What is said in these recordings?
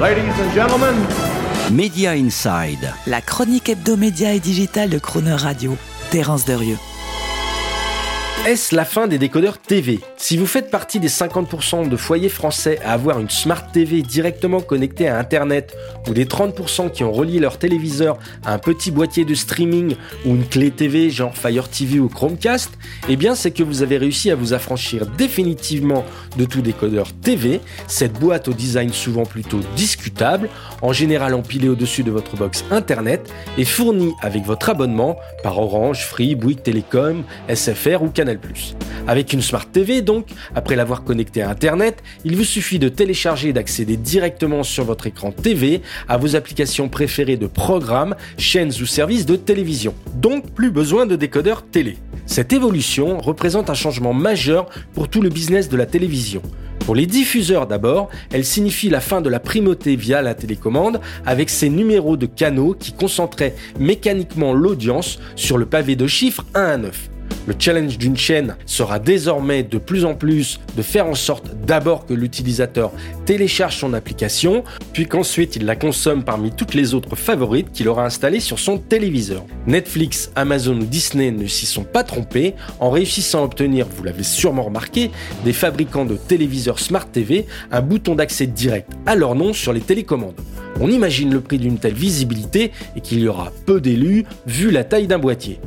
Ladies and gentlemen, Media Inside. La chronique hebdomédia et digitale de Croner Radio. Terence Derieux. Est-ce la fin des décodeurs TV Si vous faites partie des 50% de foyers français à avoir une Smart TV directement connectée à Internet, ou des 30% qui ont relié leur téléviseur à un petit boîtier de streaming ou une clé TV genre Fire TV ou Chromecast, eh bien c'est que vous avez réussi à vous affranchir définitivement de tout décodeur TV, cette boîte au design souvent plutôt discutable, en général empilée au-dessus de votre box Internet et fournie avec votre abonnement par Orange, Free, Bouygues Télécom, SFR ou Canal avec une Smart TV, donc, après l'avoir connectée à Internet, il vous suffit de télécharger et d'accéder directement sur votre écran TV à vos applications préférées de programmes, chaînes ou services de télévision. Donc, plus besoin de décodeur télé. Cette évolution représente un changement majeur pour tout le business de la télévision. Pour les diffuseurs d'abord, elle signifie la fin de la primauté via la télécommande avec ses numéros de canaux qui concentraient mécaniquement l'audience sur le pavé de chiffres 1 à 9. Le challenge d'une chaîne sera désormais de plus en plus de faire en sorte d'abord que l'utilisateur télécharge son application, puis qu'ensuite il la consomme parmi toutes les autres favorites qu'il aura installées sur son téléviseur. Netflix, Amazon ou Disney ne s'y sont pas trompés en réussissant à obtenir, vous l'avez sûrement remarqué, des fabricants de téléviseurs Smart TV un bouton d'accès direct à leur nom sur les télécommandes. On imagine le prix d'une telle visibilité et qu'il y aura peu d'élus vu la taille d'un boîtier.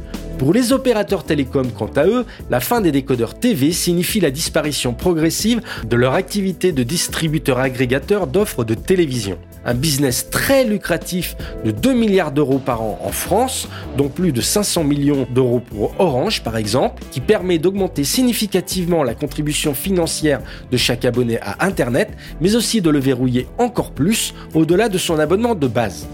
Pour les opérateurs télécoms, quant à eux, la fin des décodeurs TV signifie la disparition progressive de leur activité de distributeur agrégateur d'offres de télévision. Un business très lucratif de 2 milliards d'euros par an en France, dont plus de 500 millions d'euros pour Orange par exemple, qui permet d'augmenter significativement la contribution financière de chaque abonné à Internet, mais aussi de le verrouiller encore plus au-delà de son abonnement de base.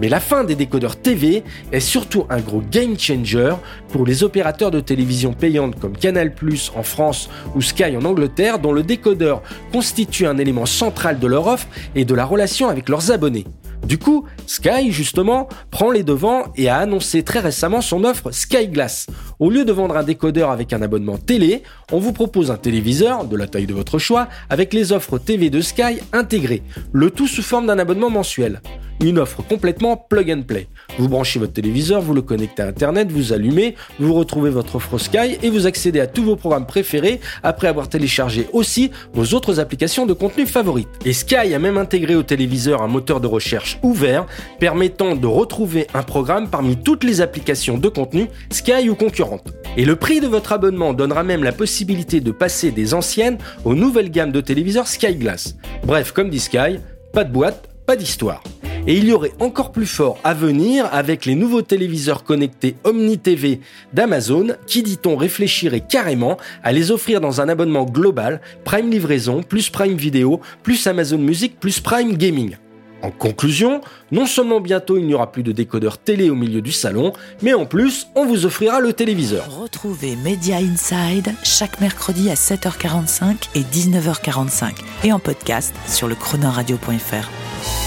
Mais la fin des décodeurs TV est surtout un gros game changer pour les opérateurs de télévision payantes comme Canal ⁇ en France ou Sky en Angleterre, dont le décodeur constitue un élément central de leur offre et de la relation avec leurs abonnés. Du coup, Sky, justement, prend les devants et a annoncé très récemment son offre Sky Glass. Au lieu de vendre un décodeur avec un abonnement télé, on vous propose un téléviseur, de la taille de votre choix, avec les offres TV de Sky intégrées, le tout sous forme d'un abonnement mensuel. Une offre complètement plug and play. Vous branchez votre téléviseur, vous le connectez à Internet, vous allumez, vous retrouvez votre offre Sky et vous accédez à tous vos programmes préférés après avoir téléchargé aussi vos autres applications de contenu favorites. Et Sky a même intégré au téléviseur un moteur de recherche ouvert permettant de retrouver un programme parmi toutes les applications de contenu Sky ou concurrentes. Et le prix de votre abonnement donnera même la possibilité de passer des anciennes aux nouvelles gammes de téléviseurs Sky Glass. Bref, comme dit Sky, pas de boîte, pas d'histoire. Et il y aurait encore plus fort à venir avec les nouveaux téléviseurs connectés Omni TV d'Amazon qui, dit-on, réfléchirait carrément à les offrir dans un abonnement global, Prime Livraison, plus Prime Vidéo, plus Amazon Music, plus Prime Gaming. En conclusion, non seulement bientôt il n'y aura plus de décodeur télé au milieu du salon, mais en plus on vous offrira le téléviseur. Retrouvez Media Inside chaque mercredi à 7h45 et 19h45 et en podcast sur le chronoradio.fr.